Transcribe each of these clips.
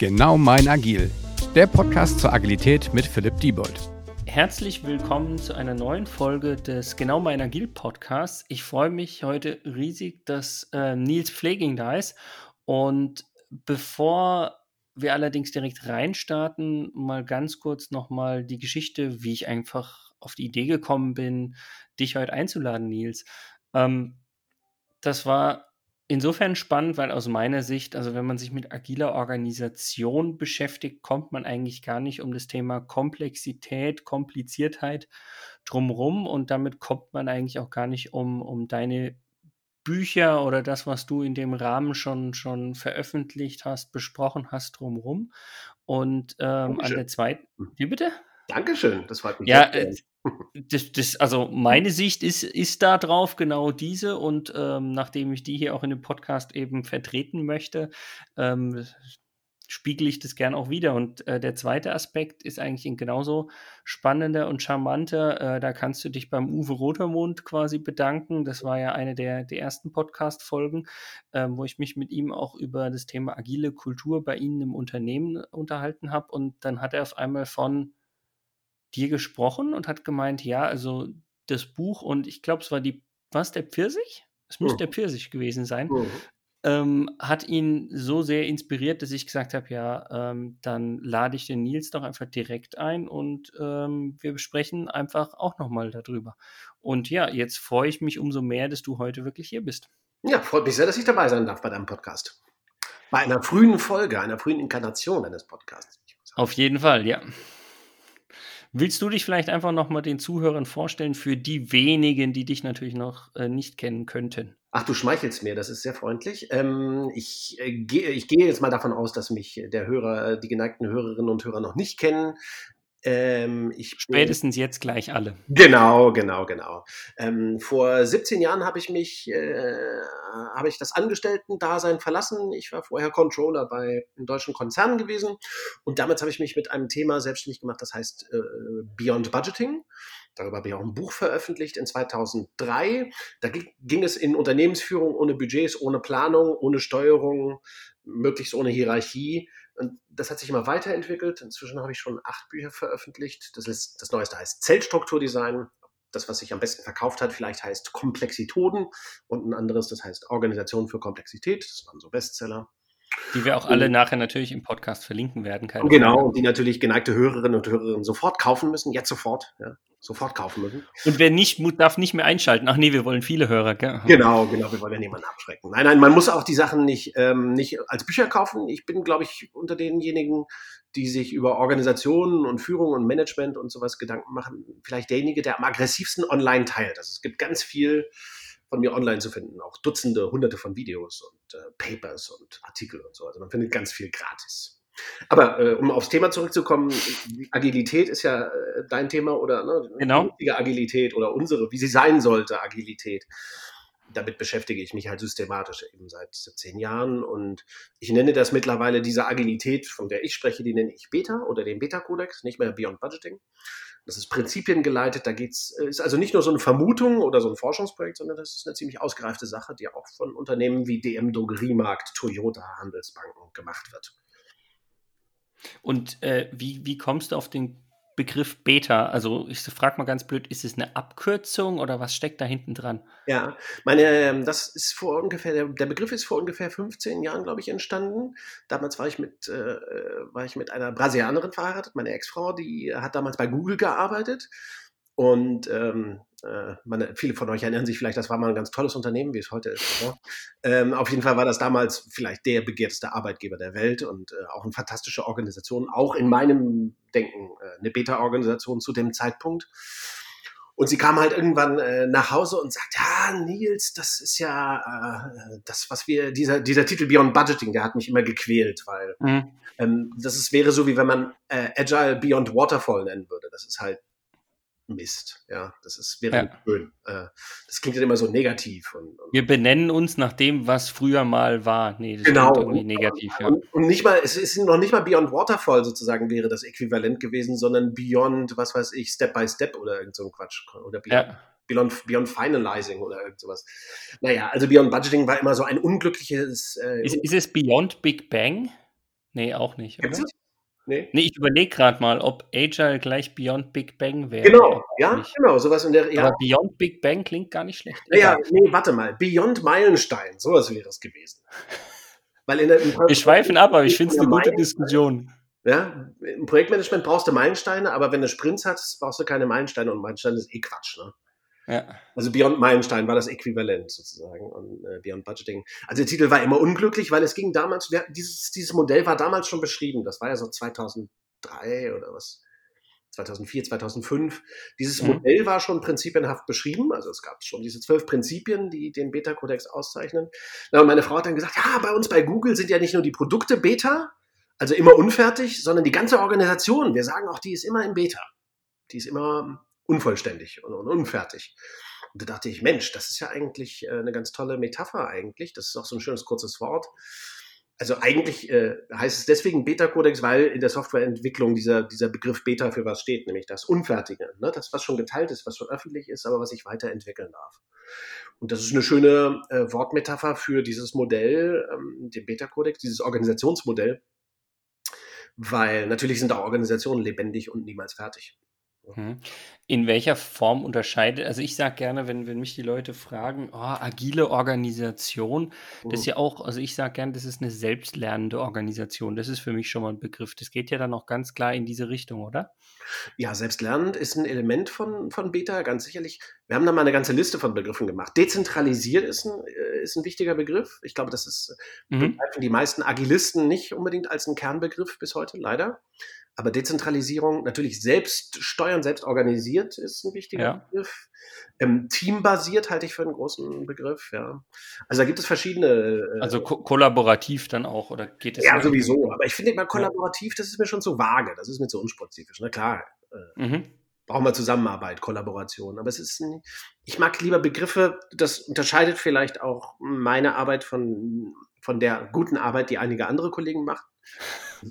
Genau mein Agil, der Podcast zur Agilität mit Philipp Diebold. Herzlich willkommen zu einer neuen Folge des Genau mein Agil Podcasts. Ich freue mich heute riesig, dass äh, Nils Pfleging da ist. Und bevor wir allerdings direkt reinstarten, mal ganz kurz nochmal die Geschichte, wie ich einfach auf die Idee gekommen bin, dich heute einzuladen, Nils. Ähm, das war insofern spannend, weil aus meiner Sicht, also wenn man sich mit agiler Organisation beschäftigt, kommt man eigentlich gar nicht um das Thema Komplexität, Kompliziertheit drumherum und damit kommt man eigentlich auch gar nicht um, um deine Bücher oder das, was du in dem Rahmen schon, schon veröffentlicht hast, besprochen hast, drumherum. Und ähm, an der zweiten, wie bitte? Dankeschön, das freut mich. Ja, äh, das, das, also meine Sicht ist, ist da drauf genau diese und ähm, nachdem ich die hier auch in dem Podcast eben vertreten möchte, ähm, spiegel ich das gern auch wieder. Und äh, der zweite Aspekt ist eigentlich ein genauso spannender und charmanter. Äh, da kannst du dich beim Uwe Rotermund quasi bedanken. Das war ja eine der, der ersten Podcast-Folgen, äh, wo ich mich mit ihm auch über das Thema agile Kultur bei Ihnen im Unternehmen unterhalten habe. Und dann hat er auf einmal von dir gesprochen und hat gemeint, ja, also das Buch und ich glaube, es war die, was, der Pfirsich? Es müsste mhm. der Pfirsich gewesen sein. Mhm. Ähm, hat ihn so sehr inspiriert, dass ich gesagt habe, ja, ähm, dann lade ich den Nils doch einfach direkt ein und ähm, wir besprechen einfach auch nochmal darüber. Und ja, jetzt freue ich mich umso mehr, dass du heute wirklich hier bist. Ja, freut mich sehr, dass ich dabei sein darf bei deinem Podcast. Bei einer frühen Folge, einer frühen Inkarnation deines Podcasts. Auf jeden Fall, ja. Willst du dich vielleicht einfach nochmal den Zuhörern vorstellen für die wenigen, die dich natürlich noch äh, nicht kennen könnten? Ach, du schmeichelst mir, das ist sehr freundlich. Ähm, ich, äh, gehe, ich gehe jetzt mal davon aus, dass mich der Hörer, die geneigten Hörerinnen und Hörer noch nicht kennen. Ähm, Spätestens bin, jetzt gleich alle. Genau, genau, genau. Ähm, vor 17 Jahren habe ich mich, äh, habe ich das Angestellten-Dasein verlassen. Ich war vorher Controller bei einem deutschen Konzern gewesen und damals habe ich mich mit einem Thema selbstständig gemacht, das heißt äh, Beyond Budgeting. Darüber habe ich auch ein Buch veröffentlicht in 2003. Da ging es in Unternehmensführung ohne Budgets, ohne Planung, ohne Steuerung, möglichst ohne Hierarchie und das hat sich immer weiterentwickelt. Inzwischen habe ich schon acht Bücher veröffentlicht. Das, ist, das neueste heißt Zellstrukturdesign. Das, was sich am besten verkauft hat, vielleicht heißt Komplexitoden. Und ein anderes, das heißt Organisation für Komplexität. Das waren so Bestseller. Die wir auch alle und, nachher natürlich im Podcast verlinken werden. genau, Frage. und die natürlich geneigte Hörerinnen und Hörer sofort kaufen müssen, jetzt sofort. Ja sofort kaufen müssen. Und wer nicht, darf nicht mehr einschalten. Ach nee, wir wollen viele Hörer, gell? Genau, genau, wir wollen ja niemanden abschrecken. Nein, nein, man muss auch die Sachen nicht, ähm, nicht als Bücher kaufen. Ich bin, glaube ich, unter denjenigen, die sich über Organisationen und Führung und Management und sowas Gedanken machen, vielleicht derjenige, der am aggressivsten online teilt. Also es gibt ganz viel von mir online zu finden, auch Dutzende, Hunderte von Videos und äh, Papers und Artikel und so. Also man findet ganz viel gratis. Aber äh, um aufs Thema zurückzukommen, Agilität ist ja äh, dein Thema oder ne, genau. Agilität oder unsere, wie sie sein sollte, Agilität. Damit beschäftige ich mich halt systematisch eben seit 17 Jahren und ich nenne das mittlerweile diese Agilität, von der ich spreche, die nenne ich Beta oder den Beta-Kodex, nicht mehr Beyond Budgeting. Das ist prinzipiengeleitet, da geht's, äh, ist also nicht nur so eine Vermutung oder so ein Forschungsprojekt, sondern das ist eine ziemlich ausgereifte Sache, die auch von Unternehmen wie DM Drogeriemarkt, Toyota, Handelsbanken gemacht wird. Und äh, wie, wie kommst du auf den Begriff Beta? Also ich frage mal ganz blöd, ist es eine Abkürzung oder was steckt da hinten dran? Ja, meine, ähm, das ist vor ungefähr, der, Begriff ist vor ungefähr 15 Jahren, glaube ich, entstanden. Damals war ich mit, äh, war ich mit einer Brasilianerin verheiratet, meine Ex-Frau, die hat damals bei Google gearbeitet und ähm, äh, meine, viele von euch erinnern sich vielleicht, das war mal ein ganz tolles Unternehmen, wie es heute ist. Ja? Ähm, auf jeden Fall war das damals vielleicht der begehrteste Arbeitgeber der Welt und äh, auch eine fantastische Organisation, auch in meinem Denken äh, eine Beta-Organisation zu dem Zeitpunkt. Und sie kam halt irgendwann äh, nach Hause und sagt, ja, Nils, das ist ja äh, das, was wir, dieser, dieser Titel Beyond Budgeting, der hat mich immer gequält, weil mhm. ähm, das ist, wäre so, wie wenn man äh, Agile Beyond Waterfall nennen würde. Das ist halt Mist. Ja, das ist, wäre ja. schön. Äh, das klingt ja immer so negativ. Und, und Wir benennen uns nach dem, was früher mal war. Nee, das genau. irgendwie negativ. Ja. Und, und, nicht mal, es ist noch nicht mal Beyond Waterfall sozusagen wäre das Äquivalent gewesen, sondern Beyond, was weiß ich, Step by Step oder irgend so ein Quatsch. Oder Beyond, ja. Beyond, Beyond Finalizing oder irgend sowas. Naja, also Beyond Budgeting war immer so ein unglückliches. Äh, ist, ist es Beyond Big Bang? Nee, auch nicht. Oder? Nee. Nee, ich überlege gerade mal, ob Agile gleich Beyond Big Bang wäre. Genau, ja, Nicht. genau, sowas in der, ja. Aber Beyond Big Bang klingt gar nicht schlecht. Naja, Egal. nee, warte mal, Beyond Meilenstein, sowas wäre es gewesen. Weil in der, im Wir schweifen ab, aber ich finde es eine gute Diskussion. Ja, im Projektmanagement brauchst du Meilensteine, aber wenn du Sprints hast, brauchst du keine Meilensteine und Meilensteine ist eh Quatsch. Ne? Ja. Also Beyond Meilenstein war das Äquivalent sozusagen und äh, Beyond Budgeting. Also der Titel war immer unglücklich, weil es ging damals, wir, dieses, dieses Modell war damals schon beschrieben. Das war ja so 2003 oder was. 2004, 2005. Dieses Mhm. Modell war schon prinzipienhaft beschrieben. Also es gab schon diese zwölf Prinzipien, die den Beta-Kodex auszeichnen. Na, und meine Frau hat dann gesagt, ja, bei uns bei Google sind ja nicht nur die Produkte Beta, also immer unfertig, sondern die ganze Organisation. Wir sagen auch, die ist immer in Beta. Die ist immer unvollständig und, unfertig. Und da dachte ich, Mensch, das ist ja eigentlich äh, eine ganz tolle Metapher eigentlich. Das ist auch so ein schönes kurzes Wort. Also eigentlich äh, heißt es deswegen Beta-Kodex, weil in der Softwareentwicklung dieser, dieser Begriff Beta für was steht, nämlich das Unfertige. Ne? Das, was schon geteilt ist, was schon öffentlich ist, aber was sich weiterentwickeln darf. Und das ist eine schöne äh, Wortmetapher für dieses Modell, ähm, den Beta-Kodex, dieses Organisationsmodell, weil natürlich sind auch Organisationen lebendig und niemals fertig. Mhm. In welcher Form unterscheidet, also ich sage gerne, wenn, wenn mich die Leute fragen, oh, agile Organisation, das ist ja auch, also ich sage gerne, das ist eine selbstlernende Organisation. Das ist für mich schon mal ein Begriff. Das geht ja dann auch ganz klar in diese Richtung, oder? Ja, selbstlernend ist ein Element von, von Beta, ganz sicherlich. Wir haben da mal eine ganze Liste von Begriffen gemacht. Dezentralisiert ist ein, äh, ist ein wichtiger Begriff. Ich glaube, das ist Mhm. begreifen die meisten Agilisten nicht unbedingt als einen Kernbegriff bis heute, leider. Aber Dezentralisierung, natürlich selbst steuern, selbst organisiert ist ein wichtiger Ja. Begriff. Ähm, teambasiert halte ich für einen großen Begriff, ja. Also da gibt es verschiedene. Äh, Also ko kollaborativ dann auch, oder geht es? ja, nicht? sowieso. Aber ich finde immer kollaborativ, das ist mir schon zu vage. Das ist mir zu unspezifisch. Na klar, äh, Mhm. brauchen wir Zusammenarbeit, Kollaboration. Aber es ist, ein, ich mag lieber Begriffe, das unterscheidet vielleicht auch meine Arbeit von, von der guten Arbeit, die einige andere Kollegen machen.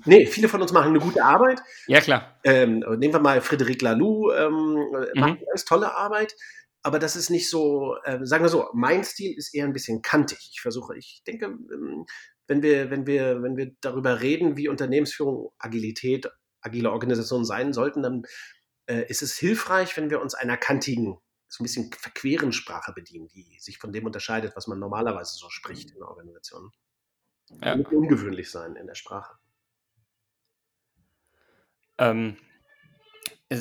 Nee, viele von uns machen eine gute Arbeit. Ja, klar. Ähm, nehmen wir mal Frédéric Laloux, ähm, Mhm. macht eine ganz tolle Arbeit. Aber das ist nicht so, äh, sagen wir so, mein Stil ist eher ein bisschen kantig. Ich versuche, ich denke, ähm, wenn wir, wenn wir, wenn wir darüber reden, wie Unternehmensführung, Agilität, agile Organisationen sein sollten, dann äh, ist es hilfreich, wenn wir uns einer kantigen, so ein bisschen verqueren Sprache bedienen, die sich von dem unterscheidet, was man normalerweise so spricht in Organisationen. Ja. Nicht ungewöhnlich sein in der Sprache. Ähm,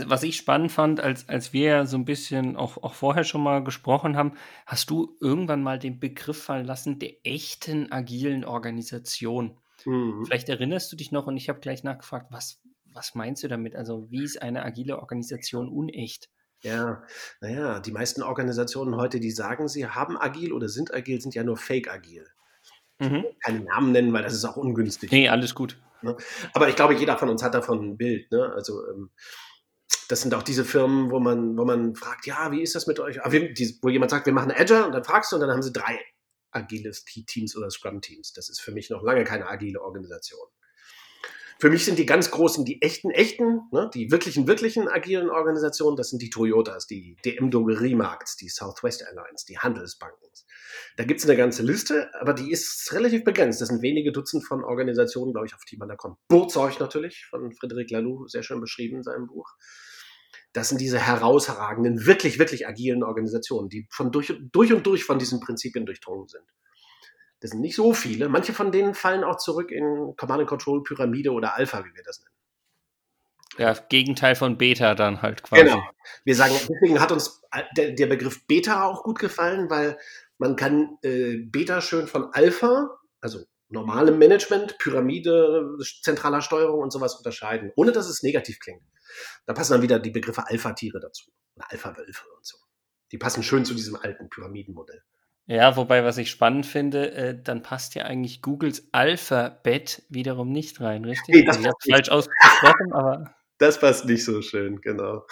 was ich spannend fand, als, als wir so ein bisschen auch, auch vorher schon mal gesprochen haben, hast du irgendwann mal den Begriff fallen lassen der echten agilen Organisation. Mhm. Vielleicht erinnerst du dich noch und ich habe gleich nachgefragt, was, was meinst du damit? Also wie ist eine agile Organisation unecht? Ja, naja, die meisten Organisationen heute, die sagen, sie haben agil oder sind agil, sind ja nur fake agil. Mhm. Keine Namen nennen, weil das ist auch ungünstig. Nee, alles gut. Aber ich glaube, jeder von uns hat davon ein Bild. Ne? Also ähm, das sind auch diese Firmen, wo man, wo man fragt, ja, wie ist das mit euch? Wo jemand sagt, wir machen Agile und dann fragst du und dann haben sie drei agile Teams oder Scrum-Teams. Das ist für mich noch lange keine agile Organisation. Für mich sind die ganz großen, die echten, echten, ne, die wirklichen, wirklichen agilen Organisationen, das sind die Toyotas, die DM Drogeriemarkts, die Southwest Airlines, die Handelsbanken. Da gibt es eine ganze Liste, aber die ist relativ begrenzt. Das sind wenige Dutzend von Organisationen, glaube ich, auf die man da kommt. Burzeuch natürlich, von Frédéric Laloux, sehr schön beschrieben in seinem Buch. Das sind diese herausragenden, wirklich, wirklich agilen Organisationen, die von durch, durch und durch von diesen Prinzipien durchdrungen sind. Das sind nicht so viele. Manche von denen fallen auch zurück in Command and Control, Pyramide oder Alpha, wie wir das nennen. Ja, Gegenteil von Beta dann halt quasi. Genau. Wir sagen, deswegen hat uns der, der Begriff Beta auch gut gefallen, weil man kann äh, Beta schön von Alpha, also normalem Management, Pyramide, zentraler Steuerung und sowas unterscheiden, ohne dass es negativ klingt. Da passen dann wieder die Begriffe Alpha-Tiere dazu. Oder Alpha-Wölfe und so. Die passen schön zu diesem alten Pyramidenmodell. Ja, wobei, was ich spannend finde, äh, dann passt ja eigentlich Googles Alphabet wiederum nicht rein, richtig? Nee, das Also ich falsch ausgesprochen, aber Das passt nicht so schön, genau.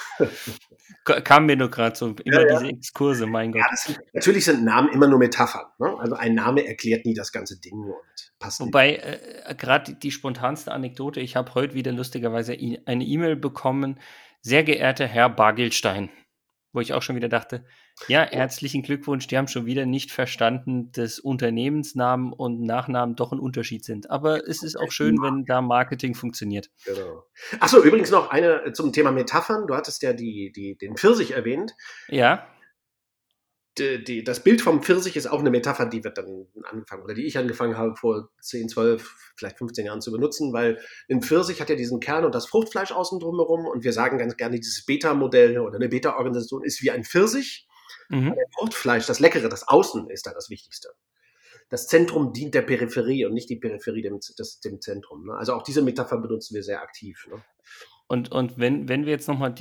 kam mir nur gerade so immer Ja, ja. diese Exkurse, mein Gott. Ja, sind, natürlich sind Namen immer nur Metaphern. Ne? Also ein Name erklärt nie das ganze Ding und passt. Wobei, äh, gerade die, spontanste Anekdote, ich habe heute wieder lustigerweise eine E-Mail bekommen. Sehr geehrter Herr Bagelstein. wo ich auch schon wieder dachte, ja, herzlichen Glückwunsch, die haben schon wieder nicht verstanden, dass Unternehmensnamen und Nachnamen doch ein Unterschied sind. Aber es ist auch schön, wenn da Marketing funktioniert. Genau. Achso, übrigens noch eine äh, zum Thema Metaphern. Du hattest ja die, die, den Pfirsich erwähnt. Ja. Die, die, das Bild vom Pfirsich ist auch eine Metapher, die wird dann angefangen, oder die ich angefangen habe vor 10, 12, vielleicht 15 Jahren zu benutzen, weil ein Pfirsich hat ja diesen Kern und das Fruchtfleisch außen drumherum und wir sagen ganz gerne, dieses Beta-Modell oder eine Beta-Organisation ist wie ein Pfirsich. Mhm. Der Fruchtfleisch, das Leckere, das Außen ist da das Wichtigste. Das Zentrum dient der Peripherie und nicht die Peripherie dem, des, dem Zentrum. Ne? Also auch diese Metapher benutzen wir sehr aktiv. Ne? Und, und wenn, wenn wir jetzt nochmal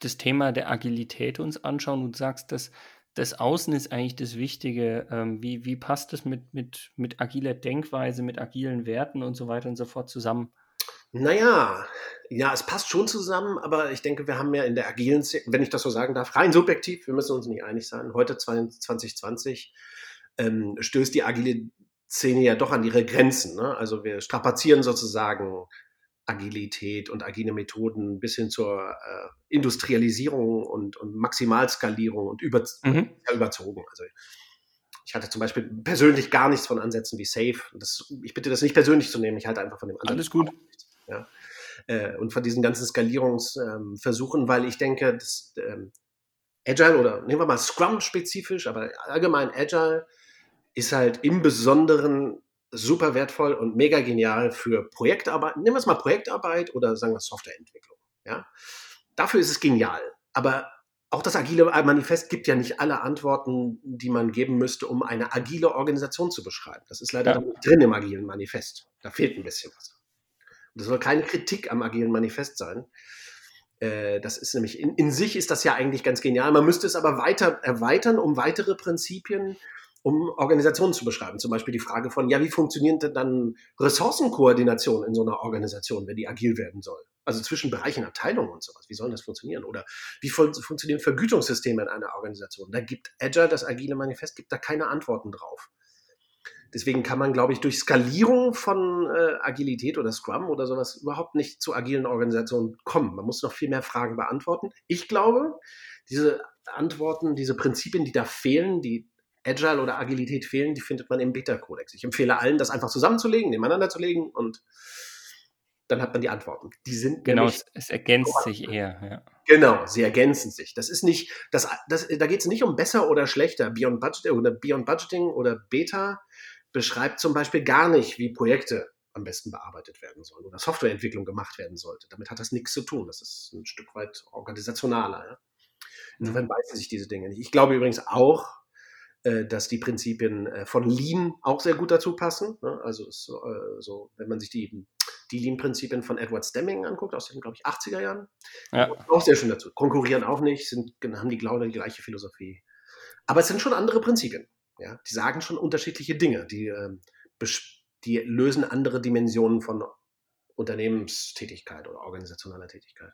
das Thema der Agilität uns anschauen und sagst, dass das Außen ist eigentlich das Wichtige. Ähm, wie, wie passt das mit, mit, mit agiler Denkweise, mit agilen Werten und so weiter und so fort zusammen? Naja, ja, es passt schon zusammen, aber ich denke, wir haben ja in der agilen, wenn ich das so sagen darf, rein subjektiv, wir müssen uns nicht einig sein. Heute 2020 ähm, stößt die agile Szene ja doch an ihre Grenzen. Ne? Also wir strapazieren sozusagen Agilität und agile Methoden bis hin zur äh, Industrialisierung und, und Maximalskalierung und über, mhm. überzogen. Also ich hatte zum Beispiel persönlich gar nichts von Ansätzen wie Safe. Das, ich bitte das nicht persönlich zu nehmen, ich halte einfach von dem Ansatz. Alles gut. Ja. Äh, und von diesen ganzen Skalierungsversuchen, ähm, weil ich denke, dass ähm, Agile oder nehmen wir mal Scrum spezifisch, aber allgemein Agile ist halt im Besonderen super wertvoll und mega genial für Projektarbeit. Nehmen wir es mal Projektarbeit oder sagen wir Softwareentwicklung. Ja? Dafür ist es genial. Aber auch das agile Manifest gibt ja nicht alle Antworten, die man geben müsste, um eine agile Organisation zu beschreiben. Das ist leider ja. drin im agilen Manifest. Da fehlt ein bisschen was. Das soll keine Kritik am agilen Manifest sein. Äh, das ist nämlich in, in sich ist das ja eigentlich ganz genial. Man müsste es aber weiter erweitern um weitere Prinzipien, um Organisationen zu beschreiben. Zum Beispiel die Frage von, ja, wie funktioniert denn dann Ressourcenkoordination in so einer Organisation, wenn die agil werden soll? Also zwischen Bereichen, Abteilungen und sowas. Wie soll das funktionieren? Oder wie fun funktionieren Vergütungssysteme in einer Organisation? Da gibt Agile, das agile Manifest, gibt da keine Antworten drauf. Deswegen kann man, glaube ich, durch Skalierung von äh, Agilität oder Scrum oder sowas überhaupt nicht zu agilen Organisationen kommen. Man muss noch viel mehr Fragen beantworten. Ich glaube, diese Antworten, diese Prinzipien, die da fehlen, die Agile oder Agilität fehlen, die findet man im Beta-Kodex. Ich empfehle allen, das einfach zusammenzulegen, nebeneinander zu legen und dann hat man die Antworten. Die sind genau, es, es ergänzt sich eher. Ja. Genau, sie ergänzen sich. Das ist nicht, das, das, da geht es nicht um besser oder schlechter. Beyond Budgeting oder Beyond Budgeting oder Beta beschreibt zum Beispiel gar nicht, wie Projekte am besten bearbeitet werden sollen oder Softwareentwicklung gemacht werden sollte. Damit hat das nichts zu tun. Das ist ein Stück weit organisationaler. Ja? Insofern mhm. beißen sich diese Dinge nicht. Ich glaube übrigens auch, äh, dass die Prinzipien äh, von Lean auch sehr gut dazu passen. Ne? Also so, äh, so, wenn man sich die, die Lean-Prinzipien von Edward Stemming anguckt, aus den, glaube ich, 80er Jahren, ja. auch sehr schön dazu. Konkurrieren auch nicht, sind, haben die, glaube die gleiche Philosophie. Aber es sind schon andere Prinzipien. Ja? Die sagen schon unterschiedliche Dinge. Die, ähm, die lösen andere Dimensionen von Unternehmenstätigkeit oder organisationaler Tätigkeit.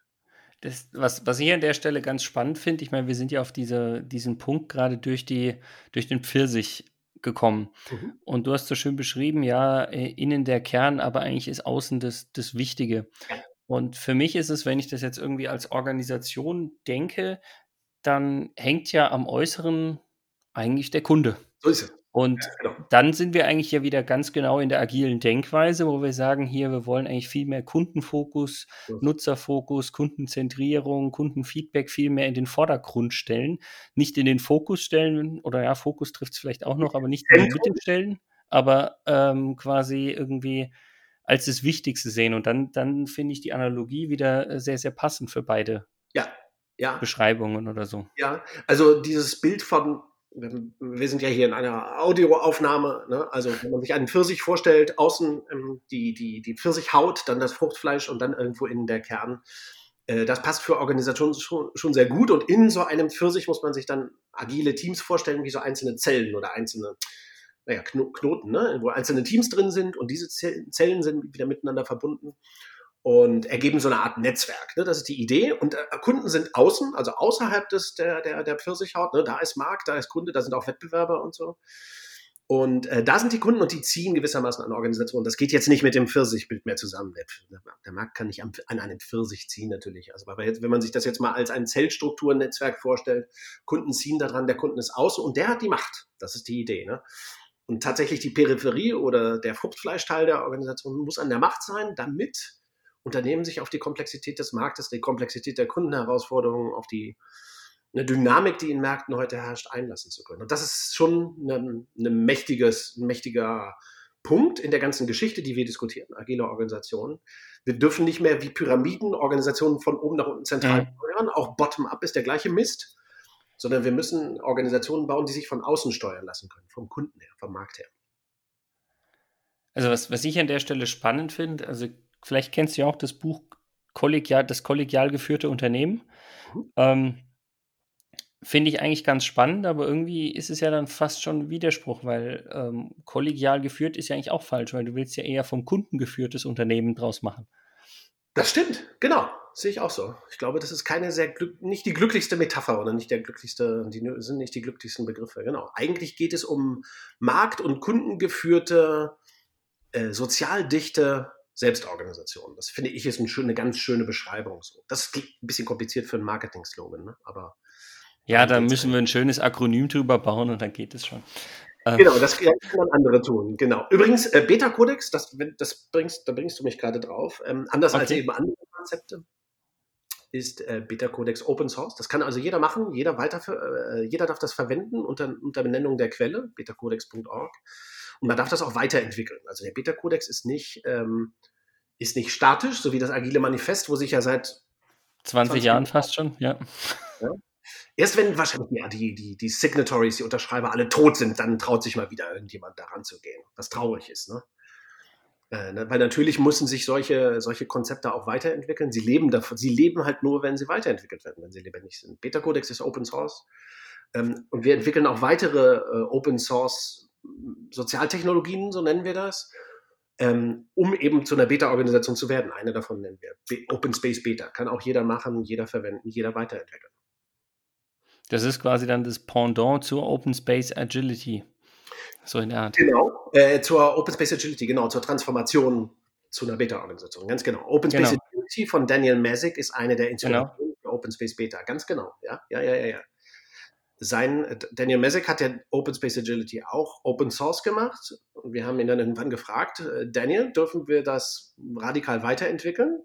Das, was, was ich an der Stelle ganz spannend finde, ich meine, wir sind ja auf diese, diesen Punkt gerade durch, die, durch den Pfirsich gekommen. Mhm. Und du hast so schön beschrieben, ja, äh, innen der Kern, aber eigentlich ist außen das, das Wichtige. Und für mich ist es, wenn ich das jetzt irgendwie als Organisation denke, dann hängt ja am Äußeren eigentlich der Kunde. So ist es. Und ja, genau. dann sind wir eigentlich ja wieder ganz genau in der agilen Denkweise, wo wir sagen, hier, wir wollen eigentlich viel mehr Kundenfokus, ja. Nutzerfokus, Kundenzentrierung, Kundenfeedback viel mehr in den Vordergrund stellen. Nicht in den Fokus stellen, oder ja, Fokus trifft es vielleicht auch noch, aber nicht in die Mitte stellen, aber ähm, quasi irgendwie als das Wichtigste sehen. Und dann, dann finde ich die Analogie wieder äh, sehr, sehr passend für beide ja, ja. Beschreibungen oder so. Ja, also dieses Bild von wir sind ja hier in einer Audioaufnahme, ne? also wenn man sich einen Pfirsich vorstellt, außen ähm, die, die, die Pfirsichhaut, dann das Fruchtfleisch und dann irgendwo innen der Kern. Äh, das passt für Organisationen schon, schon sehr gut und in so einem Pfirsich muss man sich dann agile Teams vorstellen, wie so einzelne Zellen oder einzelne naja, Knoten, ne? wo einzelne Teams drin sind und diese Zellen sind wieder miteinander verbunden und ergeben so eine Art Netzwerk. Ne? Das ist die Idee. Und äh, Kunden sind außen, also außerhalb des, der, der, der Pfirsichhaut. Ne? Da ist Markt, da ist Kunde, da sind auch Wettbewerber und so. Und äh, da sind die Kunden und die ziehen gewissermaßen an Organisationen. Das geht jetzt nicht mit dem Pfirsichbild mehr zusammen. Der, der Markt kann nicht an, an einem Pfirsich ziehen natürlich. Also aber jetzt, wenn man sich das jetzt mal als ein Zellstrukturnetzwerk vorstellt, Kunden ziehen daran, der Kunden ist außen und der hat die Macht. Das ist die Idee. Ne? Und tatsächlich die Peripherie oder der Fruchtfleischteil der Organisation muss an der Macht sein, damit Unternehmen sich auf die Komplexität des Marktes, die Komplexität der Kundenherausforderungen, auf die eine Dynamik, die in Märkten heute herrscht, einlassen zu können. Und das ist schon ein, ein, mächtiges, ein mächtiger Punkt in der ganzen Geschichte, die wir diskutieren, agile Organisationen. Wir dürfen nicht mehr wie Pyramiden Organisationen von oben nach unten zentral mhm. steuern, auch bottom-up ist der gleiche Mist, sondern wir müssen Organisationen bauen, die sich von außen steuern lassen können, vom Kunden her, vom Markt her. Also was, was ich an der Stelle spannend finde, also vielleicht kennst du ja auch das Buch Kollegial, das kollegial geführte Unternehmen. Mhm. Ähm, Finde ich eigentlich ganz spannend, aber irgendwie ist es ja dann fast schon ein Widerspruch, weil ähm, kollegial geführt ist ja eigentlich auch falsch, weil du willst ja eher vom Kunden geführtes Unternehmen draus machen. Das stimmt, genau. Sehe ich auch so. Ich glaube, das ist keine sehr nicht die glücklichste Metapher oder nicht der glücklichste, die sind nicht die glücklichsten Begriffe. Genau. Eigentlich geht es um markt- und kundengeführte, äh, sozialdichte Selbstorganisation. Das finde ich ist eine ganz schöne Beschreibung. So. Das ist ein bisschen kompliziert für einen Marketing-Slogan, ne? aber ja, da müssen wir ein schönes Akronym drüber bauen und dann geht es schon. Ähm, genau, das können andere tun. Genau. Übrigens, äh, Beta-Codex, das, das bringst, da bringst du mich gerade drauf. Ähm, anders okay. als eben andere Konzepte ist äh, Beta-Codex Open Source. Das kann also jeder machen, jeder, weiter äh, jeder darf das verwenden unter, unter Benennung der Quelle, betacodex.org. Und man darf das auch weiterentwickeln. Also der Beta-Codex ist nicht, ähm, ist nicht statisch, so wie das Agile Manifest, wo sich ja seit 20, 20 Jahren fast schon, ja. ja. Erst wenn wahrscheinlich ja, die, die, die Signatories, die Unterschreiber alle tot sind, dann traut sich mal wieder irgendjemand daran zu gehen. Was traurig ist, ne? Äh, ne? weil natürlich müssen sich solche, solche Konzepte auch weiterentwickeln. Sie leben davon, sie leben halt nur, wenn sie weiterentwickelt werden, wenn sie lebendig sind. Beta Codex ist Open Source. Ähm, und wir entwickeln auch weitere äh, Open Source Sozialtechnologien, so nennen wir das, ähm, um eben zu einer Beta-Organisation zu werden. Eine davon nennen wir Open Space Beta. Kann auch jeder machen, jeder verwenden, jeder weiterentwickeln. Das ist quasi dann das Pendant zur Open Space Agility. So in der Art. Genau, äh, zur Open Space Agility, genau, zur Transformation zu einer Beta-Organisation. Ganz genau. Open Space genau. Agility von Daniel Masick ist eine der Inspirationen genau. für Open Space Beta. Ganz genau. Ja, ja, ja, ja. ja. Sein, Daniel Masick hat ja Open Space Agility auch Open Source gemacht. Und wir haben ihn dann irgendwann gefragt, äh, Daniel, dürfen wir das radikal weiterentwickeln?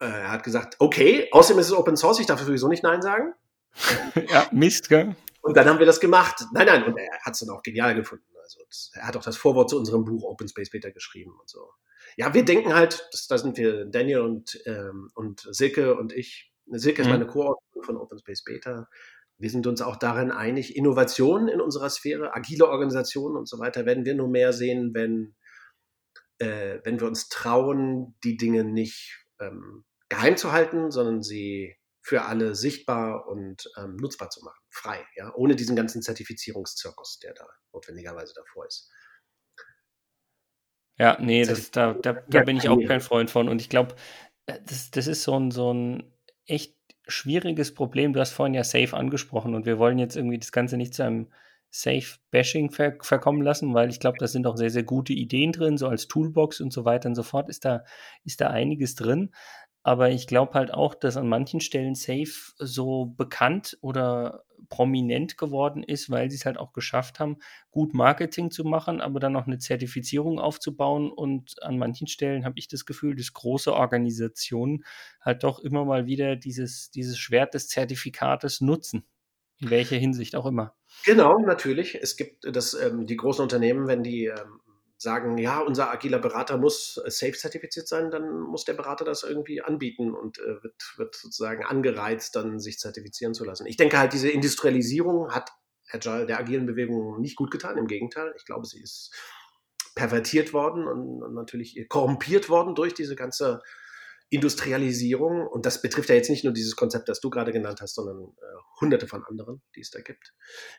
Äh, er hat gesagt, okay, außerdem ist es Open Source, ich darf sowieso nicht Nein sagen. ja, Mist, gell? Und dann haben wir das gemacht. Nein, nein, und er hat es dann auch genial gefunden. Also er hat auch das Vorwort zu unserem Buch Open Space Beta geschrieben und so. Ja, wir denken halt, da sind wir, Daniel und, ähm, und Silke und ich. Silke mhm. ist meine Co-Autorin von Open Space Beta. Wir sind uns auch darin einig, Innovationen in unserer Sphäre, agile Organisationen und so weiter, werden wir nur mehr sehen, wenn, äh, wenn wir uns trauen, die Dinge nicht ähm, geheim zu halten, sondern sie für alle sichtbar und ähm, nutzbar zu machen, frei, ja, ohne diesen ganzen Zertifizierungszirkus, der da notwendigerweise davor ist. Ja, nee, das, da, da, da bin ich auch kein Freund von. Und ich glaube, äh, das, das ist so ein, so ein echt schwieriges Problem. Du hast vorhin ja Safe angesprochen und wir wollen jetzt irgendwie das Ganze nicht zu einem Safe-Bashing ver verkommen lassen, weil ich glaube, da sind auch sehr, sehr gute Ideen drin, so als Toolbox und so weiter und so fort ist da, ist da einiges drin. Aber ich glaube halt auch, dass an manchen Stellen Safe so bekannt oder prominent geworden ist, weil sie es halt auch geschafft haben, gut Marketing zu machen, aber dann noch eine Zertifizierung aufzubauen. Und an manchen Stellen habe ich das Gefühl, dass große Organisationen halt doch immer mal wieder dieses, dieses Schwert des Zertifikates nutzen. In welcher Hinsicht auch immer. Genau, natürlich. Es gibt das, ähm, die großen Unternehmen, wenn die ähm, sagen, ja, unser agiler Berater muss äh, safe-zertifiziert sein, dann muss der Berater das irgendwie anbieten und äh, wird, wird sozusagen angereizt, dann sich zertifizieren zu lassen. Ich denke halt, diese Industrialisierung hat Agile, der agilen Bewegung nicht gut getan. Im Gegenteil, ich glaube, sie ist pervertiert worden und, und natürlich korrumpiert worden durch diese ganze Industrialisierung, und das betrifft ja jetzt nicht nur dieses Konzept, das du gerade genannt hast, sondern äh, hunderte von anderen, die es da gibt.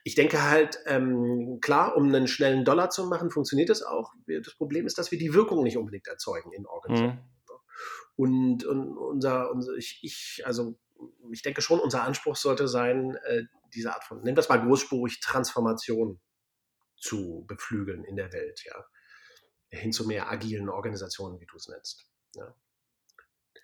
Ich denke halt, ähm, klar, um einen schnellen Dollar zu machen, funktioniert das auch. Das Problem ist, dass wir die Wirkung nicht unbedingt erzeugen in Organisationen. Mhm. Und, und unser, unser ich, ich, also ich denke schon, unser Anspruch sollte sein, äh, diese Art von, wir es mal großspurig, Transformation zu beflügeln in der Welt, ja. Hin zu mehr agilen Organisationen, wie du es nennst. Ja.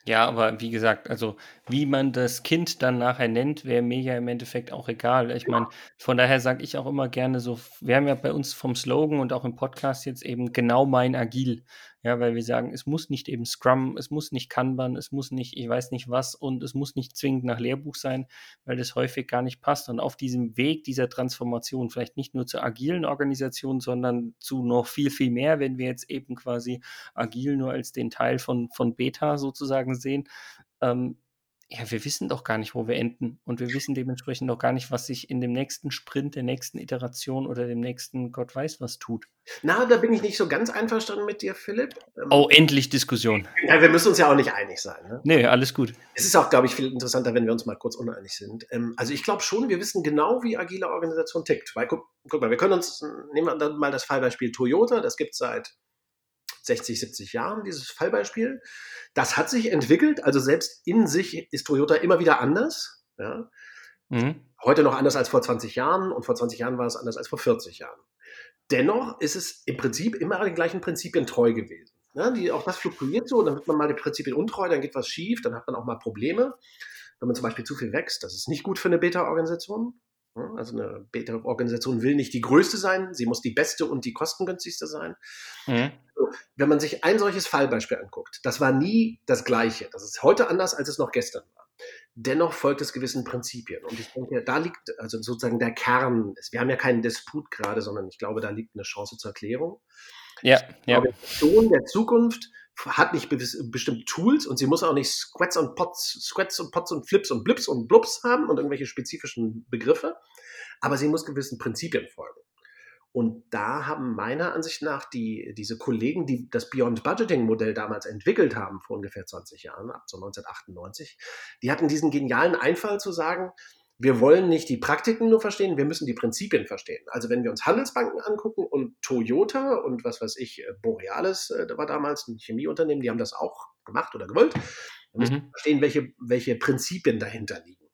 Ja, aber wie gesagt, also wie man das Kind dann nachher nennt, wäre mir ja im Endeffekt auch egal. Ich meine, von daher sage ich auch immer gerne so, wir haben ja bei uns vom Slogan und auch im Podcast jetzt eben genau mein Agil. Ja, weil wir sagen, es muss nicht eben Scrum, es muss nicht Kanban, es muss nicht, ich weiß nicht was und es muss nicht zwingend nach Lehrbuch sein, weil das häufig gar nicht passt. Und auf diesem Weg dieser Transformation, vielleicht nicht nur zur agilen Organisation, sondern zu noch viel, viel mehr, wenn wir jetzt eben quasi agil nur als den Teil von, von Beta sozusagen sehen, ähm, ja, wir wissen doch gar nicht, wo wir enden. Und wir wissen dementsprechend doch gar nicht, was sich in dem nächsten Sprint, der nächsten Iteration oder dem nächsten Gott weiß was tut. Na, da bin ich nicht so ganz einverstanden mit dir, Philipp. Ähm, oh, endlich Diskussion. Ja, wir müssen uns ja auch nicht einig sein. Ne? Nee, alles gut. Es ist auch, glaube ich, viel interessanter, wenn wir uns mal kurz uneinig sind. Ähm, also ich glaube schon, wir wissen genau, wie agile Organisation tickt. Weil, guck, guck mal, wir können uns, nehmen wir mal das Fallbeispiel Toyota, das gibt es seit 60, 70 Jahren, dieses Fallbeispiel. Das hat sich entwickelt, also selbst in sich ist Toyota immer wieder anders. Ja. Mhm. Heute noch anders als vor 20 Jahren und vor 20 Jahren war es anders als vor 40 Jahren. Dennoch ist es im Prinzip immer den gleichen Prinzipien treu gewesen. Ja, die, auch das fluktuiert so, dann wird man mal den Prinzipien untreu, dann geht was schief, dann hat man auch mal Probleme. Wenn man zum Beispiel zu viel wächst, das ist nicht gut für eine Beta-Organisation. Also eine Beta-Organisation will nicht die größte sein, sie muss die beste und die kostengünstigste sein. Mhm. Wenn man sich ein solches Fallbeispiel anguckt, das war nie das gleiche. Das ist heute anders, als es noch gestern war. Dennoch folgt es gewissen Prinzipien. Und ich denke, da liegt also sozusagen der Kern. Wir haben ja keinen Disput gerade, sondern ich glaube, da liegt eine Chance zur Erklärung. Ja, ja. Organisation der Zukunft hat nicht bestimmte Tools und sie muss auch nicht Squats und Pots, Squats und Pots und Flips und Blips und Blubs haben und irgendwelche spezifischen Begriffe, aber sie muss gewissen Prinzipien folgen. Und da haben meiner Ansicht nach die, diese Kollegen, die das Beyond Budgeting Modell damals entwickelt haben, vor ungefähr 20 Jahren, ab so 1998, die hatten diesen genialen Einfall zu sagen, wir wollen nicht die Praktiken nur verstehen, wir müssen die Prinzipien verstehen. Also wenn wir uns Handelsbanken angucken und Toyota und was weiß ich, äh, Borealis, äh, da war damals ein Chemieunternehmen, die haben das auch gemacht oder gewollt, dann müssen wir mhm. verstehen, welche, welche Prinzipien dahinter liegen.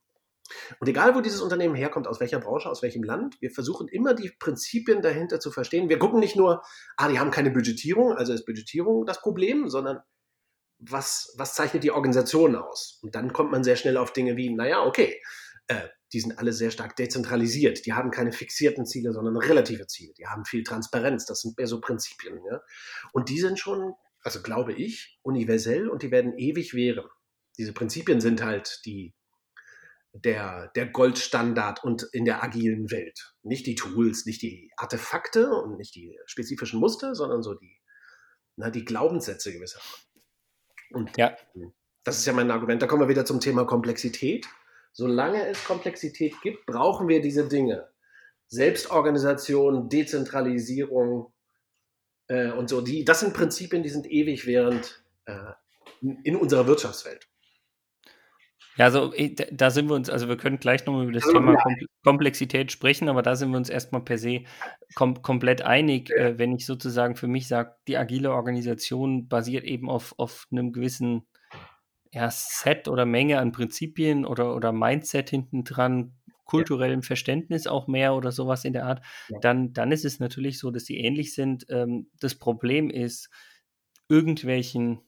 Und egal, wo dieses Unternehmen herkommt, aus welcher Branche, aus welchem Land, wir versuchen immer die Prinzipien dahinter zu verstehen. Wir gucken nicht nur, ah, die haben keine Budgetierung, also ist Budgetierung das Problem, sondern was, was zeichnet die Organisation aus? Und dann kommt man sehr schnell auf Dinge wie, naja, okay, äh, die sind alle sehr stark dezentralisiert. Die haben keine fixierten Ziele, sondern relative Ziele. Die haben viel Transparenz. Das sind mehr so Prinzipien. Ja? Und die sind schon, also glaube ich, universell und die werden ewig währen. Diese Prinzipien sind halt die, der, der Goldstandard und in der agilen Welt. Nicht die Tools, nicht die Artefakte und nicht die spezifischen Muster, sondern so die, na, die Glaubenssätze gewisser. Und ja. das ist ja mein Argument. Da kommen wir wieder zum Thema Komplexität solange es Komplexität gibt, brauchen wir diese Dinge. Selbstorganisation, Dezentralisierung äh, und so. Die, das sind Prinzipien, die sind ewig während äh, in unserer Wirtschaftswelt. Ja, also da sind wir uns, also wir können gleich nochmal über das also, Thema ja. Komplexität sprechen, aber da sind wir uns erstmal per se kom komplett einig, ja. äh, wenn ich sozusagen für mich sage, die agile Organisation basiert eben auf, auf einem gewissen ja, Set oder Menge an Prinzipien oder, oder Mindset hinten dran, kulturellem ja. Verständnis auch mehr oder sowas in der Art, ja. dann, dann ist es natürlich so, dass sie ähnlich sind. Ähm, das Problem ist, irgendwelchen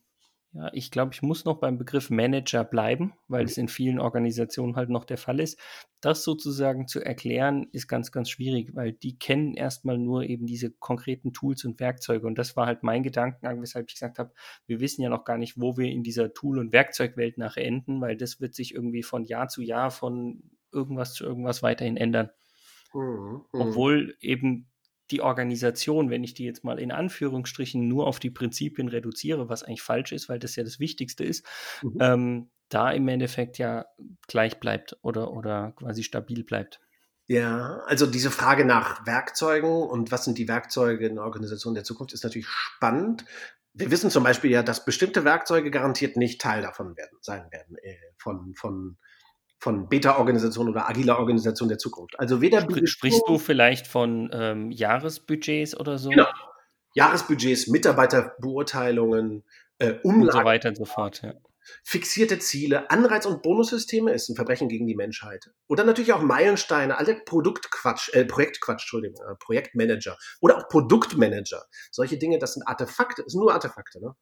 ja, ich glaube, ich muss noch beim Begriff Manager bleiben, weil mhm. es in vielen Organisationen halt noch der Fall ist. Das sozusagen zu erklären, ist ganz, ganz schwierig, weil die kennen erstmal nur eben diese konkreten Tools und Werkzeuge. Und das war halt mein Gedankengang, weshalb ich gesagt habe, wir wissen ja noch gar nicht, wo wir in dieser Tool- und Werkzeugwelt nachher enden, weil das wird sich irgendwie von Jahr zu Jahr von irgendwas zu irgendwas weiterhin ändern. Mhm. mhm. Obwohl eben die Organisation, wenn ich die jetzt mal in Anführungsstrichen nur auf die Prinzipien reduziere, was eigentlich falsch ist, weil das ja das Wichtigste ist, mhm. ähm, da im Endeffekt ja gleich bleibt oder, oder quasi stabil bleibt. Ja, also diese Frage nach Werkzeugen und was sind die Werkzeuge in der Organisation der Zukunft ist natürlich spannend. Wir wissen zum Beispiel ja, dass bestimmte Werkzeuge garantiert nicht Teil davon werden, sein werden, äh, von, von von Beta-Organisation oder agiler Organisation der Zukunft. Also weder Spr Sprichst du vielleicht von ähm, Jahresbudgets oder so? Genau. Jahresbudgets, Mitarbeiterbeurteilungen, äh, Umlagen. Und so weiter und so fort, ja. fixierte Ziele, Anreiz- und Bonussysteme ist ein Verbrechen gegen die Menschheit. Oder natürlich auch Meilensteine, alle Produktquatsch, äh, Projektquatsch, Entschuldigung, äh, Projektmanager oder auch Produktmanager. Solche Dinge, das sind Artefakte, das sind nur Artefakte, ne?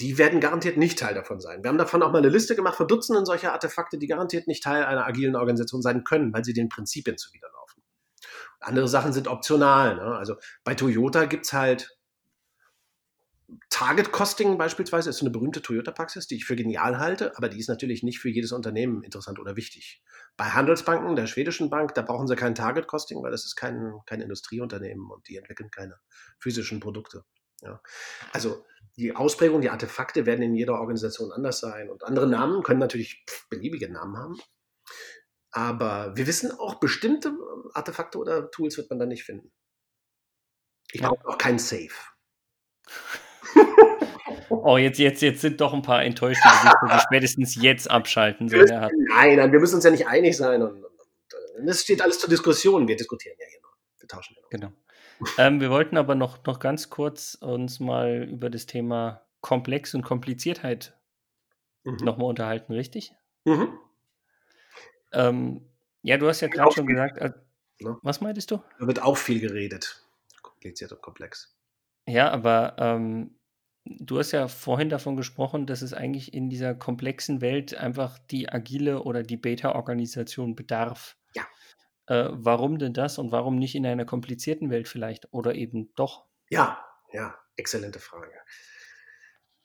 Die werden garantiert nicht Teil davon sein. Wir haben davon auch mal eine Liste gemacht von Dutzenden solcher Artefakte, die garantiert nicht Teil einer agilen Organisation sein können, weil sie den Prinzipien zuwiderlaufen. Andere Sachen sind optional. Ne? Also bei Toyota gibt's halt Target Costing beispielsweise ist so eine berühmte Toyota-Praxis, die ich für genial halte, aber die ist natürlich nicht für jedes Unternehmen interessant oder wichtig. Bei Handelsbanken, der schwedischen Bank, da brauchen sie kein Target Costing, weil das ist kein, kein Industrieunternehmen und die entwickeln keine physischen Produkte. Ja. Also die Ausprägung, die Artefakte werden in jeder Organisation anders sein und andere Namen können natürlich beliebige Namen haben. Aber wir wissen auch, bestimmte Artefakte oder Tools wird man da nicht finden. Ich brauche auch kein Safe. Oh, jetzt, jetzt, jetzt sind doch ein paar enttäuschte Gesichter, die spätestens jetzt abschalten. So nein, nein, wir müssen uns ja nicht einig sein. Und, und, und das steht alles zur Diskussion. Wir diskutieren ja hier noch. Wir tauschen ja noch. Genau. Ähm, wir wollten aber noch, noch ganz kurz uns mal über das Thema Komplex und Kompliziertheit mhm. nochmal unterhalten, richtig? Mhm. Ähm, ja, du hast ja gerade schon gesagt, äh, ne? was meintest du? Da wird auch viel geredet. Kompliziert und komplex. Ja, aber ähm, du hast ja vorhin davon gesprochen, dass es eigentlich in dieser komplexen Welt einfach die agile oder die Beta-Organisation bedarf. Äh, warum denn das und warum nicht in einer komplizierten Welt vielleicht oder eben doch? Ja, ja, exzellente Frage.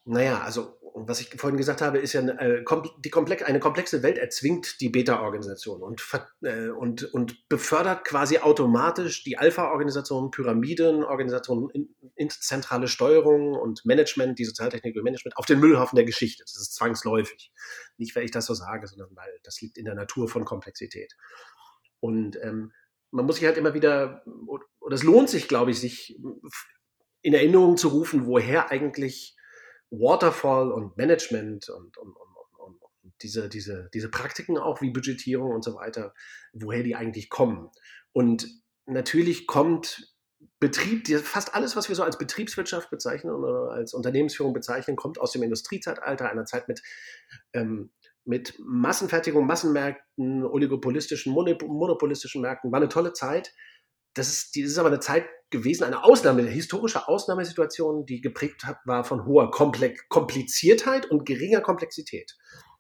Naja, also was ich vorhin gesagt habe, ist ja äh, die komplex, eine komplexe Welt erzwingt die Beta-Organisation und, äh, und, und befördert quasi automatisch die Alpha-Organisation, Pyramidenorganisationen, in, in zentrale Steuerung und Management, die Sozialtechnik und Management auf den Müllhaufen der Geschichte. Das ist zwangsläufig. Nicht, weil ich das so sage, sondern weil das liegt in der Natur von Komplexität. Und ähm, man muss sich halt immer wieder, oder es lohnt sich, glaube ich, sich in Erinnerung zu rufen, woher eigentlich Waterfall und Management und, und, und, und, diese, diese, diese Praktiken auch wie Budgetierung und so weiter, woher die eigentlich kommen. Und natürlich kommt Betrieb, fast alles, was wir so als Betriebswirtschaft bezeichnen oder als Unternehmensführung bezeichnen, kommt aus dem Industriezeitalter, einer Zeit mit, ähm, mit Massenfertigung, Massenmärkten, oligopolistischen, monopolistischen Märkten. War eine tolle Zeit. Das ist, das ist aber eine Zeit gewesen, eine Ausnahme, eine historische Ausnahmesituation, die geprägt war von hoher Komplex Kompliziertheit und geringer Komplexität.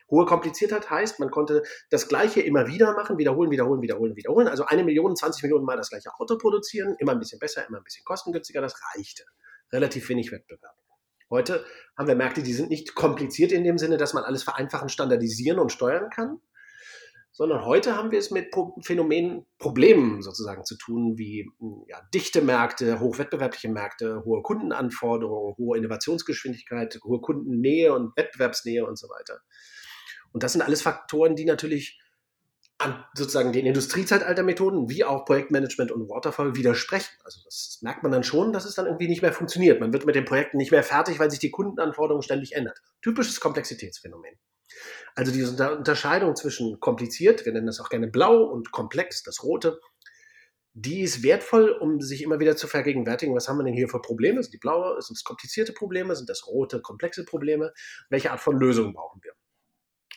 Hohe Kompliziertheit heißt, man konnte das Gleiche immer wieder machen, wiederholen, wiederholen, wiederholen, wiederholen. Also eine Million, 20 Millionen Mal das gleiche Auto produzieren, immer ein bisschen besser, immer ein bisschen kostengünstiger, das reichte. Relativ wenig Wettbewerb. Heute haben wir Märkte, die sind nicht kompliziert in dem Sinne, dass man alles vereinfachen, standardisieren und steuern kann, sondern heute haben wir es mit Phänomenen, Problemen sozusagen zu tun, wie hm, ja, dichte Märkte, hochwettbewerbliche Märkte, hohe Kundenanforderungen, hohe Innovationsgeschwindigkeit, hohe Kundennähe und Wettbewerbsnähe und so weiter. Und das sind alles Faktoren, die natürlich an sozusagen den Industriezeitaltermethoden wie auch Projektmanagement und Waterfall widersprechen. Also das merkt man dann schon, dass es dann irgendwie nicht mehr funktioniert. Man wird mit den Projekten nicht mehr fertig, weil sich die Kundenanforderungen ständig ändern. Typisches Komplexitätsphänomen. Also diese Unterscheidung zwischen kompliziert, wir nennen das auch gerne blau, und komplex, das rote, die ist wertvoll, um sich immer wieder zu vergegenwärtigen, was haben wir denn hier für Probleme? Sind die blaue, sind es komplizierte Probleme, sind das rote, komplexe Probleme? Welche Art von Lösung brauchen wir?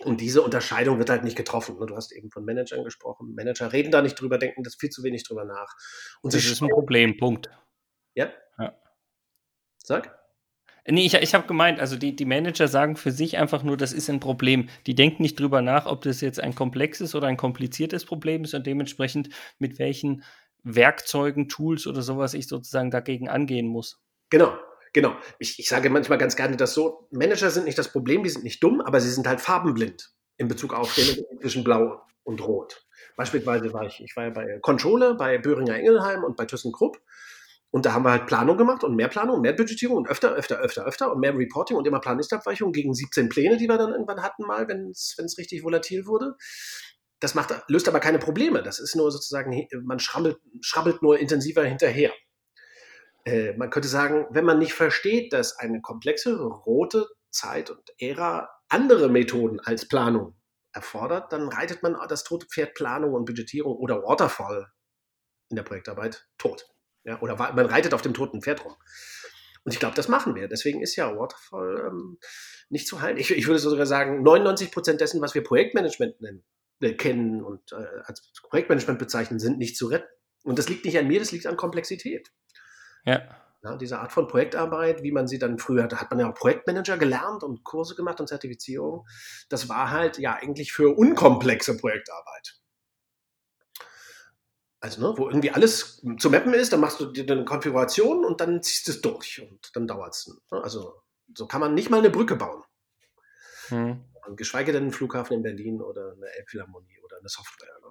Und diese Unterscheidung wird halt nicht getroffen. Du hast eben von Managern gesprochen. Manager reden da nicht drüber, denken das viel zu wenig drüber nach. Und das ist ein Problem, Punkt. Ja? ja. Sag? Nee, ich, ich habe gemeint, also die, die Manager sagen für sich einfach nur, das ist ein Problem. Die denken nicht drüber nach, ob das jetzt ein komplexes oder ein kompliziertes Problem ist und dementsprechend mit welchen Werkzeugen, Tools oder sowas ich sozusagen dagegen angehen muss. Genau, genau. Ich, ich sage manchmal ganz gerne das so, Manager sind nicht das Problem, die sind nicht dumm, aber sie sind halt farbenblind in Bezug auf den zwischen Blau und Rot. Beispielsweise war ich, ich war ja bei Controller, bei Böhringer Engelheim und bei ThyssenKrupp. Und da haben wir halt Planung gemacht und mehr Planung, mehr Budgetierung und öfter, öfter, öfter, öfter und mehr Reporting und immer Planlistabweichung gegen 17 Pläne, die wir dann irgendwann hatten mal, wenn es richtig volatil wurde. Das macht, löst aber keine Probleme. Das ist nur sozusagen, man schrabbelt, schrabbelt nur intensiver hinterher. Äh, man könnte sagen, wenn man nicht versteht, dass eine komplexe rote Zeit und Ära andere Methoden als Planung erfordert, dann reitet man das tote Pferd Planung und Budgetierung oder Waterfall in der Projektarbeit tot. Ja, oder man reitet auf dem toten Pferd rum. Und ich glaube, das machen wir. Deswegen ist ja Waterfall ähm, nicht zu halten. Ich, ich würde sogar sagen, 99 Prozent dessen, was wir Projektmanagement nennen, äh, kennen und äh, als Projektmanagement bezeichnen, sind nicht zu retten. Und das liegt nicht an mir, das liegt an Komplexität. Ja. ja. diese Art von Projektarbeit, wie man sie dann früher, da hat man ja auch Projektmanager gelernt und Kurse gemacht und Zertifizierung. Das war halt ja eigentlich für unkomplexe Projektarbeit. Also, ne, wo irgendwie alles zu mappen ist, dann machst du dir eine Konfiguration und dann ziehst du es durch und dann dauert es. Ne? Also, so kann man nicht mal eine Brücke bauen. Hm. Geschweige denn einen Flughafen in Berlin oder eine Elbphilharmonie oder eine Software. Ne?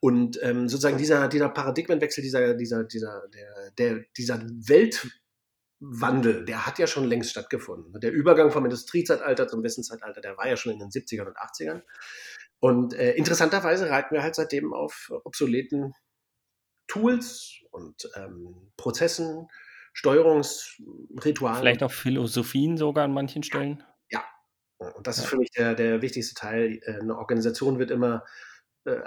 Und ähm, sozusagen dieser, dieser Paradigmenwechsel, dieser, dieser, dieser, der, der, dieser Weltwandel, der hat ja schon längst stattgefunden. Der Übergang vom Industriezeitalter zum Wissenszeitalter, der war ja schon in den 70ern und 80ern. Und äh, interessanterweise reiten wir halt seitdem auf obsoleten Tools und ähm, Prozessen, Steuerungsritualen. Vielleicht auch Philosophien sogar an manchen Stellen. Ja, und das ja. ist für mich der, der wichtigste Teil. Äh, eine Organisation wird immer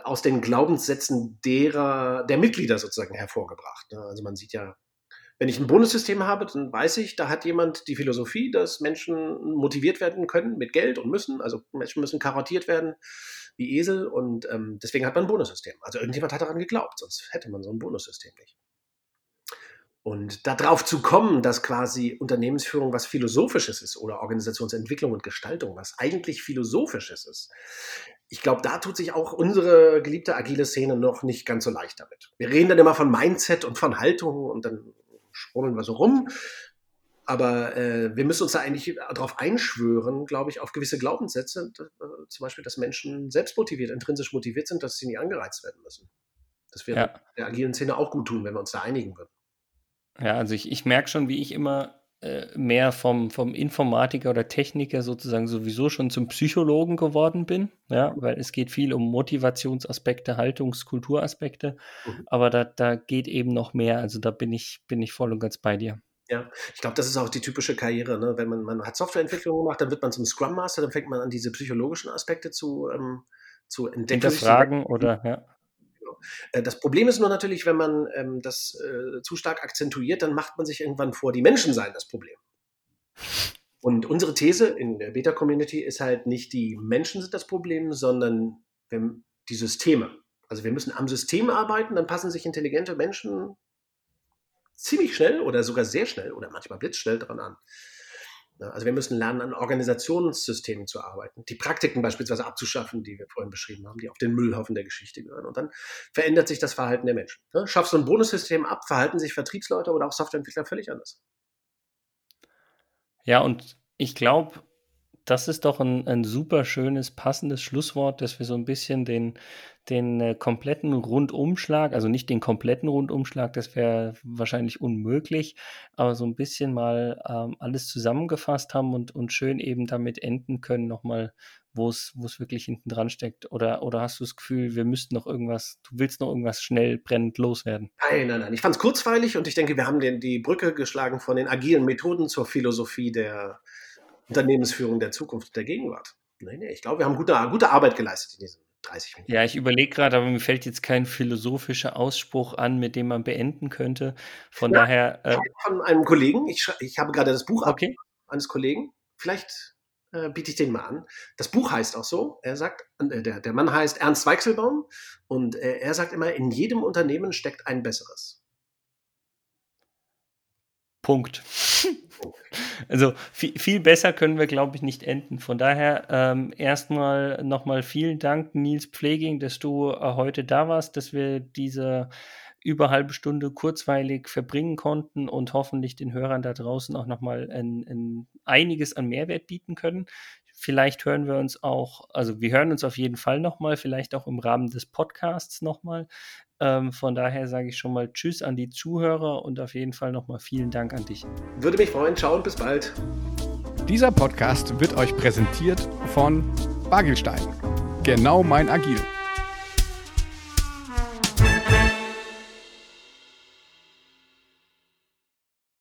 aus den Glaubenssätzen derer, der Mitglieder sozusagen hervorgebracht. Ne? Also man sieht ja, wenn ich ein Bonussystem habe, dann weiß ich, da hat jemand die Philosophie, dass Menschen motiviert werden können mit Geld und müssen. Also Menschen müssen karottiert werden wie Esel und ähm, deswegen hat man ein Bonussystem. Also irgendjemand hat daran geglaubt, sonst hätte man so ein Bonussystem nicht. Und darauf zu kommen, dass quasi Unternehmensführung was Philosophisches ist oder Organisationsentwicklung und Gestaltung was eigentlich Philosophisches ist. Ich glaube, da tut sich auch unsere geliebte agile Szene noch nicht ganz so leicht damit. Wir reden dann immer von Mindset und von Haltung und dann schwummeln wir so rum. Aber äh, wir müssen uns da eigentlich darauf einschwören, glaube ich, auf gewisse Glaubenssätze. Äh, zum Beispiel, dass Menschen selbst motiviert, intrinsisch motiviert sind, dass sie nicht angereizt werden müssen. Das wäre ja. der agilen Szene auch gut tun, wenn wir uns da einigen würden. Ja, also ich, ich merke schon, wie ich immer mehr vom, vom Informatiker oder Techniker sozusagen sowieso schon zum Psychologen geworden bin. Ja, weil es geht viel um Motivationsaspekte, Haltungskulturaspekte. Mhm. Aber da, da geht eben noch mehr. Also da bin ich, bin ich voll und ganz bei dir. Ja, ich glaube, das ist auch die typische Karriere. Ne? Wenn man, man hat Softwareentwicklung gemacht, dann wird man zum Scrum Master, dann fängt man an, diese psychologischen Aspekte zu, ähm, zu entdecken. Hinterfragen oder, ja. Genau. Das Problem ist nur natürlich, wenn man ähm, das äh, zu stark akzentuiert, dann macht man sich irgendwann vor, die Menschen seien das Problem. Und unsere These in der Beta-Community ist halt nicht, die Menschen sind das Problem, sondern die Systeme. Also wir müssen am System arbeiten, dann passen sich intelligente Menschen ziemlich schnell oder sogar sehr schnell oder manchmal blitzschnell dran an. Also wir müssen lernen, an Organisationssystemen zu arbeiten, die Praktiken beispielsweise abzuschaffen, die wir vorhin beschrieben haben, die auf den Müllhaufen der Geschichte gehören. Und dann verändert sich das Verhalten der Menschen. Schaffst du ein Bonussystem ab, verhalten sich Vertriebsleute oder auch Softwareentwickler völlig anders. Ja, und ich glaube, das ist doch ein, ein super schönes, passendes Schlusswort, dass wir so ein bisschen den, den äh, kompletten Rundumschlag, also nicht den kompletten Rundumschlag, das wäre wahrscheinlich unmöglich, aber so ein bisschen mal ähm, alles zusammengefasst haben und, und schön eben damit enden können, nochmal, wo es wirklich hinten dran steckt. Oder, oder hast du das Gefühl, wir müssten noch irgendwas, du willst noch irgendwas schnell brennend loswerden? Nein, nein, nein. Ich fand es kurzweilig und ich denke, wir haben den, die Brücke geschlagen von den agilen Methoden zur Philosophie der Unternehmensführung der Zukunft der Gegenwart. Nee, nee, ich glaube, wir haben gute, gute Arbeit geleistet in diesen 30 Minuten. Ja, ich überlege gerade, aber mir fällt jetzt kein philosophischer Ausspruch an, mit dem man beenden könnte. Von ja, daher. Äh, von einem Kollegen, ich, ich habe gerade das Buch okay. eines Kollegen, vielleicht äh, biete ich den mal an. Das Buch heißt auch so. Er sagt, äh, der, der Mann heißt Ernst Weichselbaum und äh, er sagt immer, in jedem Unternehmen steckt ein besseres. Punkt. Also viel, viel, besser können wir, glaube ich, nicht enden. Von daher ähm, erstmal nochmal vielen Dank, Nils Pfleging, dass du äh, heute da warst, dass wir diese über halbe Stunde kurzweilig verbringen konnten und hoffentlich den Hörern da draußen auch nochmal ein, ein einiges an Mehrwert bieten können. Vielleicht hören wir uns auch, also wir hören uns auf jeden Fall nochmal, vielleicht auch im Rahmen des Podcasts nochmal. Ähm, von daher sage ich schon mal Tschüss an die Zuhörer und auf jeden Fall nochmal vielen Dank an dich. Würde mich freuen. Ciao und bis bald. Dieser Podcast wird euch präsentiert von Bagelstein. Genau mein Agil.